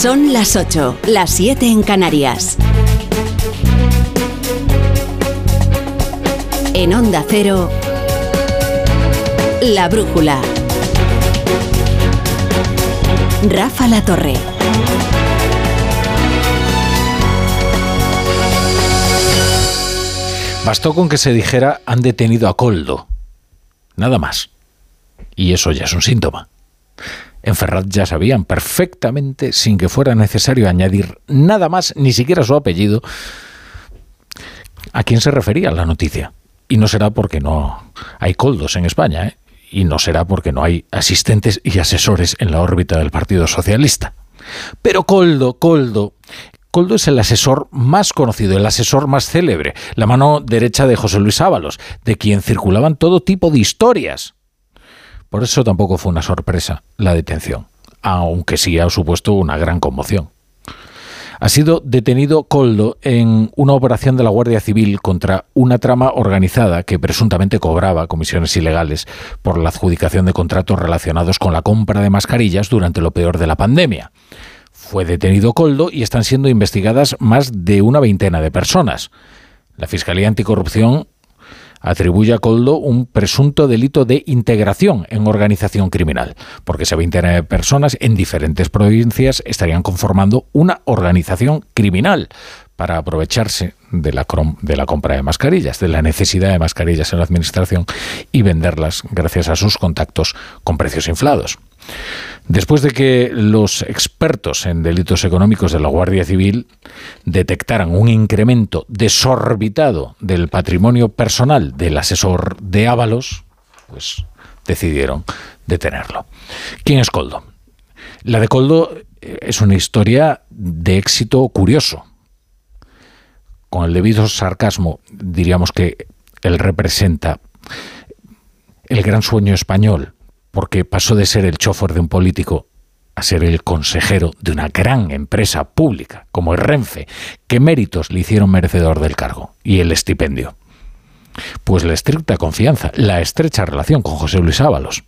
Son las 8, las 7 en Canarias. En Onda Cero, La Brújula. Rafa La Torre. Bastó con que se dijera han detenido a Coldo. Nada más. Y eso ya es un síntoma. En Ferrat ya sabían perfectamente, sin que fuera necesario añadir nada más, ni siquiera su apellido, a quién se refería la noticia. Y no será porque no hay coldos en España, ¿eh? y no será porque no hay asistentes y asesores en la órbita del Partido Socialista. Pero Coldo, Coldo, Coldo es el asesor más conocido, el asesor más célebre, la mano derecha de José Luis Ábalos, de quien circulaban todo tipo de historias. Por eso tampoco fue una sorpresa la detención, aunque sí ha supuesto una gran conmoción. Ha sido detenido Coldo en una operación de la Guardia Civil contra una trama organizada que presuntamente cobraba comisiones ilegales por la adjudicación de contratos relacionados con la compra de mascarillas durante lo peor de la pandemia. Fue detenido Coldo y están siendo investigadas más de una veintena de personas. La Fiscalía Anticorrupción atribuye a Coldo un presunto delito de integración en organización criminal, porque veintena de personas en diferentes provincias estarían conformando una organización criminal para aprovecharse de la, de la compra de mascarillas, de la necesidad de mascarillas en la administración y venderlas gracias a sus contactos con precios inflados. Después de que los expertos en delitos económicos de la Guardia Civil detectaran un incremento desorbitado del patrimonio personal del asesor de Ábalos, pues decidieron detenerlo. ¿Quién es Coldo? La de Coldo eh, es una historia de éxito curioso. Con el debido sarcasmo, diríamos que él representa el gran sueño español porque pasó de ser el chofer de un político a ser el consejero de una gran empresa pública como es Renfe. ¿Qué méritos le hicieron merecedor del cargo y el estipendio? Pues la estricta confianza, la estrecha relación con José Luis Ábalos,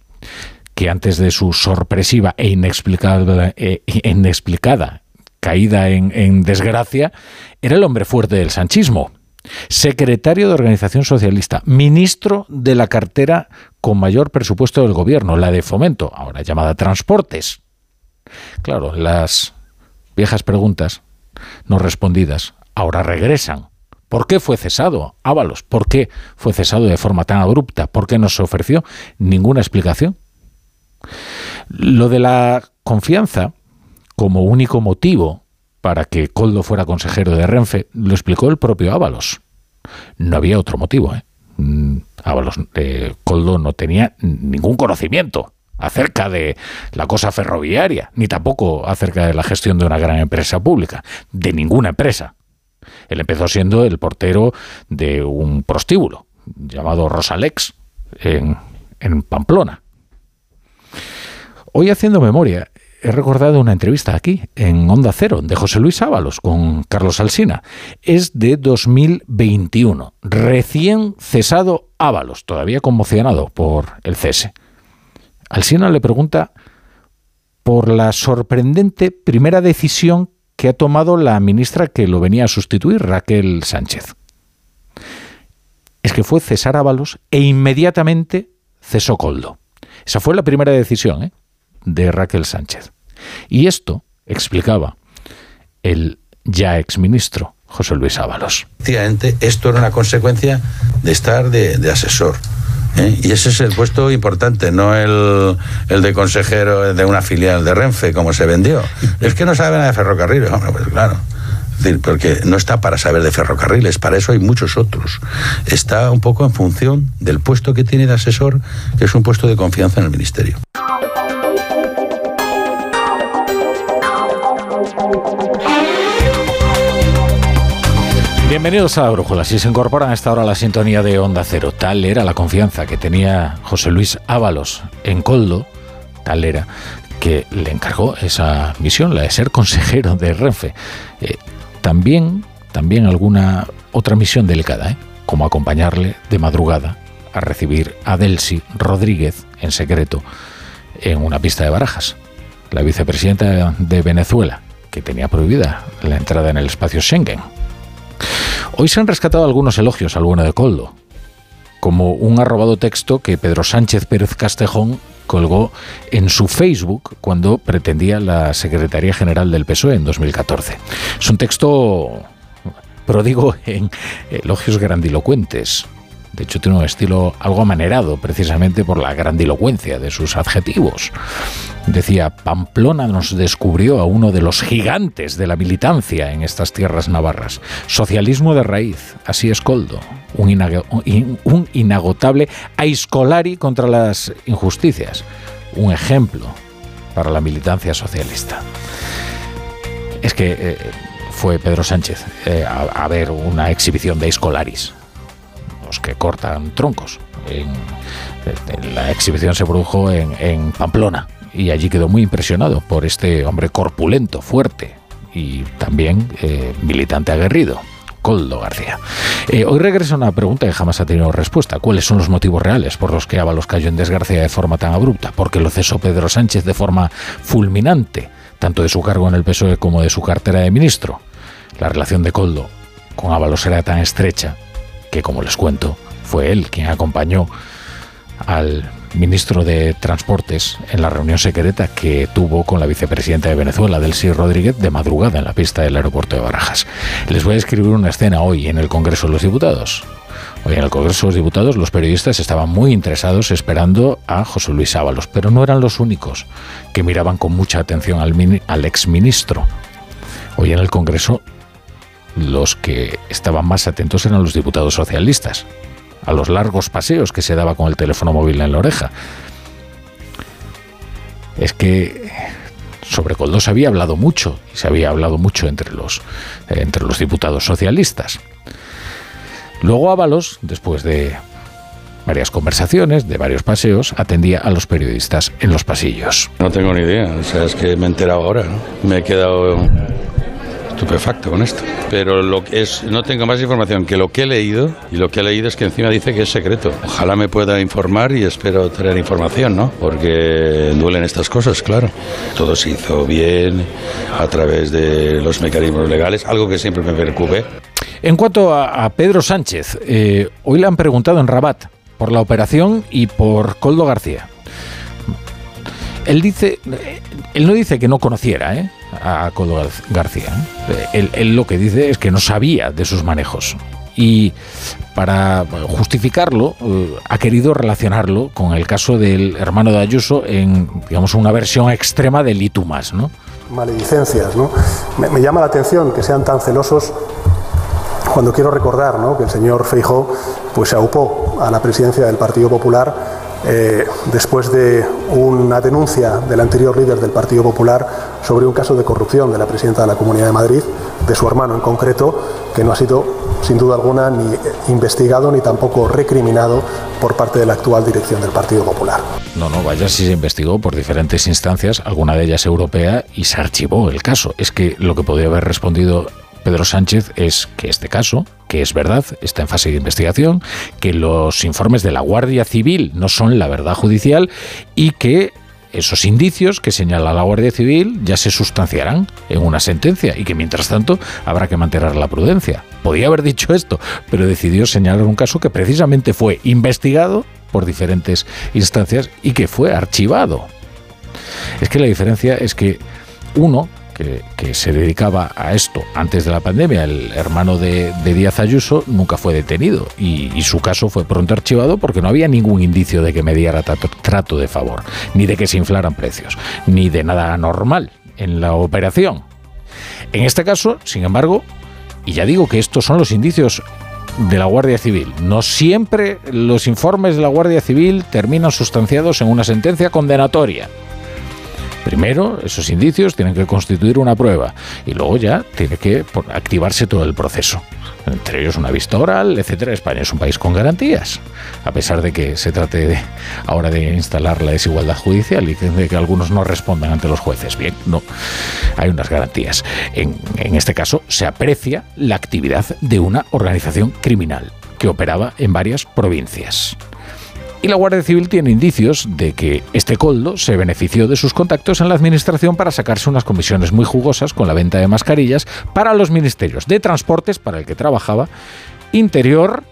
que antes de su sorpresiva e inexplicada, e inexplicada caída en, en desgracia, era el hombre fuerte del sanchismo secretario de Organización Socialista, ministro de la cartera con mayor presupuesto del gobierno, la de Fomento, ahora llamada Transportes. Claro, las viejas preguntas no respondidas ahora regresan. ¿Por qué fue cesado Ábalos? ¿Por qué fue cesado de forma tan abrupta? ¿Por qué no se ofreció ninguna explicación? Lo de la confianza como único motivo para que Coldo fuera consejero de Renfe, lo explicó el propio Ábalos. No había otro motivo. ¿eh? Mm, Ábalos, eh, Coldo no tenía ningún conocimiento acerca de la cosa ferroviaria, ni tampoco acerca de la gestión de una gran empresa pública, de ninguna empresa. Él empezó siendo el portero de un prostíbulo llamado Rosalex en, en Pamplona. Hoy haciendo memoria, he recordado una entrevista aquí, en Onda Cero, de José Luis Ábalos con Carlos Alsina. Es de 2021. Recién cesado Ábalos, todavía conmocionado por el cese. Alsina le pregunta por la sorprendente primera decisión que ha tomado la ministra que lo venía a sustituir, Raquel Sánchez. Es que fue cesar Ábalos e inmediatamente cesó Coldo. Esa fue la primera decisión, ¿eh? De Raquel Sánchez. Y esto explicaba el ya exministro José Luis Ábalos. Efectivamente, esto era una consecuencia de estar de, asesor. ¿eh? Y ese es el puesto importante, no el, el, de consejero de una filial de Renfe, como se vendió. Es que no sabe nada de ferrocarriles. Hombre, pues claro. Decir, porque no está para saber de ferrocarriles, para eso hay muchos otros. Está un poco en función del puesto que tiene de asesor, que es un puesto de confianza en el ministerio. Bienvenidos a la Brújula. Si se incorporan a esta la sintonía de Onda Cero, tal era la confianza que tenía José Luis Ábalos en Coldo, tal era que le encargó esa misión, la de ser consejero de Renfe. Eh, también, también alguna otra misión delicada, ¿eh? como acompañarle de madrugada a recibir a Delcy Rodríguez en secreto en una pista de barajas, la vicepresidenta de Venezuela, que tenía prohibida la entrada en el espacio Schengen. Hoy se han rescatado algunos elogios al bueno de Coldo, como un arrobado texto que Pedro Sánchez Pérez Castejón colgó en su Facebook cuando pretendía la Secretaría General del PSOE en 2014. Es un texto prodigo en elogios grandilocuentes, de hecho, tiene un estilo algo amanerado, precisamente por la grandilocuencia de sus adjetivos. Decía, Pamplona nos descubrió a uno de los gigantes de la militancia en estas tierras navarras. Socialismo de raíz, así es Coldo. Un, un inagotable aiscolari contra las injusticias. Un ejemplo para la militancia socialista. Es que eh, fue Pedro Sánchez eh, a, ver una exhibición de que cortan troncos. la exhibición se produjo en, Pamplona y allí quedó muy impresionado por este hombre corpulento, fuerte y también eh, militante aguerrido. Coldo García. Eh, hoy regresa una pregunta que jamás ha tenido respuesta. ¿Cuáles son los motivos reales por los que Ábalos cayó en desgracia de forma tan abrupta? ¿Porque lo cesó Pedro Sánchez de forma fulminante, tanto de su cargo en el PSOE como de su cartera de ministro? La relación de Coldo con Ábalos era tan estrecha que como les cuento, fue él quien acompañó al ministro de Transportes en la reunión secreta que tuvo con la vicepresidenta de Venezuela, Delcy Rodríguez, de madrugada en la pista del aeropuerto de Barajas. Les voy a escribir una escena hoy en el Congreso de los Diputados. Hoy en el Congreso de los Diputados los periodistas estaban muy interesados esperando a José Luis Ábalos, pero no eran los únicos que miraban con mucha atención al, al exministro. Hoy en el Congreso los que estaban más atentos eran los diputados socialistas, a los largos paseos que se daba con el teléfono móvil en la oreja. Es que sobre Coldo se había hablado mucho, y se había hablado mucho entre los, entre los diputados socialistas. Luego Ábalos, después de varias conversaciones, de varios paseos, atendía a los periodistas en los pasillos. No tengo ni idea, o sea, es que me he enterado ahora, Me he quedado estupefacto con esto. Pero lo que es, no tengo más información que lo que he leído, y lo que he leído es que encima dice que es secreto. Ojalá me pueda informar y espero tener información, ¿no? Porque duelen estas cosas, claro. Todo se hizo bien a través de los mecanismos legales, algo que siempre me preocupe. En cuanto a, Pedro Sánchez, eh, hoy le han preguntado en Rabat por la operación y por Coldo García. Él dice, él no dice que no conociera, ¿eh? a Coldo García. ¿eh? Él, lo que dice es que no sabía de sus manejos. Y para justificarlo, eh, ha querido relacionarlo con el caso del hermano de Ayuso en, digamos, una versión extrema del Itumas, ¿no? Maledicencias, ¿no? Me, llama la atención que sean tan celosos cuando quiero recordar que el señor Feijó pues, se aupó a la presidencia del Partido Popular eh, después de una denuncia del anterior líder del Partido Popular sobre un caso de corrupción de la presidenta de la Comunidad de Madrid, de su hermano en concreto, que no ha sido sin duda alguna ni investigado ni tampoco recriminado por parte de la actual dirección del Partido Popular. No, no, vaya si se investigó por diferentes instancias, alguna de ellas europea, y se archivó el caso. Es que lo que podría haber respondido Pedro Sánchez es que este caso, que es verdad, está en fase de investigación, que los informes de la Guardia Civil no son la verdad judicial y que esos indicios que señala la Guardia Civil ya se sustanciarán en una sentencia y que mientras tanto habrá que mantener la prudencia. Podía haber dicho esto, pero decidió señalar un caso que precisamente fue investigado por diferentes instancias y que fue archivado. Es que la diferencia es que uno que, se dedicaba a esto antes de la pandemia, el hermano de, Díaz Ayuso, nunca fue detenido y, su caso fue pronto archivado porque no había ningún indicio de que mediara trato, de favor, ni de que se inflaran precios, ni de nada anormal en la operación. En este caso, sin embargo, y ya digo que estos son los indicios de la Guardia Civil. No siempre los informes de la Guardia Civil terminan sustanciados en una sentencia condenatoria. Primero, esos indicios tienen que constituir una prueba y luego ya tiene que activarse todo el proceso. Entre ellos una vista oral, etcétera. España es un país con garantías, a pesar de que se trate ahora de instalar la desigualdad judicial y de que algunos no respondan ante los jueces. Bien, no, hay unas garantías. En este caso, se aprecia la actividad de una organización criminal que operaba en varias provincias Y la Guardia Civil tiene indicios de que este coldo se benefició de sus contactos en la administración para sacarse unas comisiones muy jugosas con la venta de mascarillas para los ministerios de transportes para el que trabajaba, interior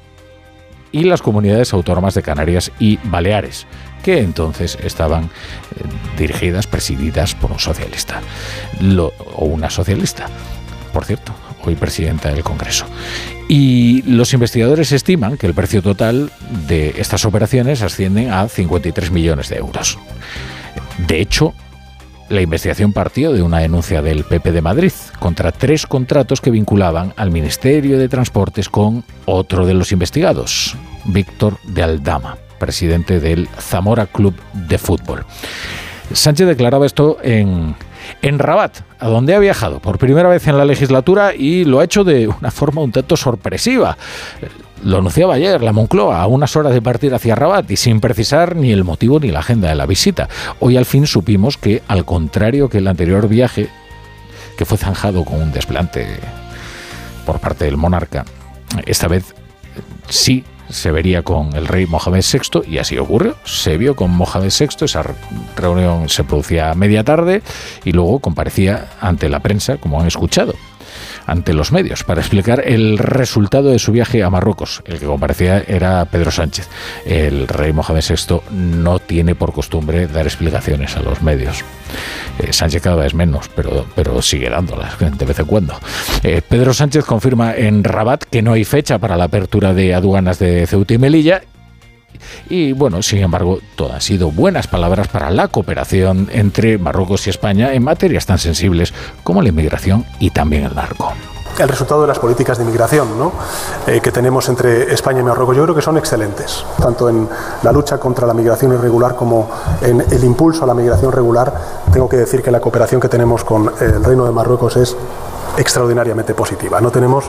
y las comunidades autónomas de Canarias y Baleares, que entonces estaban eh, dirigidas, presididas por un socialista. O una socialista, por cierto, hoy presidenta del Congreso. Y los investigadores estiman que el precio total de estas operaciones asciende a 53 millones de euros. De hecho, la investigación partió de una denuncia del PP de Madrid contra tres contratos que vinculaban al Ministerio de Transportes con otro de los investigados, Víctor de Aldama, presidente del Zamora Club de Fútbol. Sánchez declaraba esto en, en Rabat, a donde ha viajado por primera vez en la legislatura y lo ha hecho de una forma un tanto sorpresiva. Lo anunciaba ayer la Moncloa a unas horas de partir hacia Rabat y sin precisar ni el motivo ni la agenda de la visita. Hoy al fin supimos que, al contrario que el anterior viaje, que fue zanjado con un desplante por parte del monarca, esta vez sí se vería con el rey Mohamed VI y así ocurrió. Se vio con Mohamed VI, esa reunión se producía a media tarde y luego comparecía ante la prensa, como han escuchado ante los medios para explicar el resultado de su viaje a Marruecos. El que comparecía era Pedro Sánchez. El rey Mohamed VI no tiene por costumbre dar explicaciones a los medios. Eh, Sánchez cada vez menos, pero, pero sigue dándolas de vez en cuando. Eh, Pedro Sánchez confirma en Rabat que no hay fecha para la apertura de aduanas de Ceuta y Melilla y bueno, sin embargo, todo han sido buenas palabras para la cooperación entre Marruecos y España en materias tan sensibles como la inmigración y también el narco el resultado de las políticas de inmigración eh, que tenemos entre España y Marruecos. Yo creo que son excelentes, tanto en la lucha contra la migración irregular como en el impulso a la migración regular. Tengo que decir que la cooperación que tenemos con el Reino de Marruecos es extraordinariamente positiva. No tenemos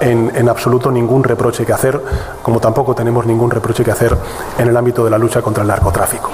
en, en, absoluto ningún reproche que hacer, como tampoco tenemos ningún reproche que hacer en el ámbito de la lucha contra el narcotráfico.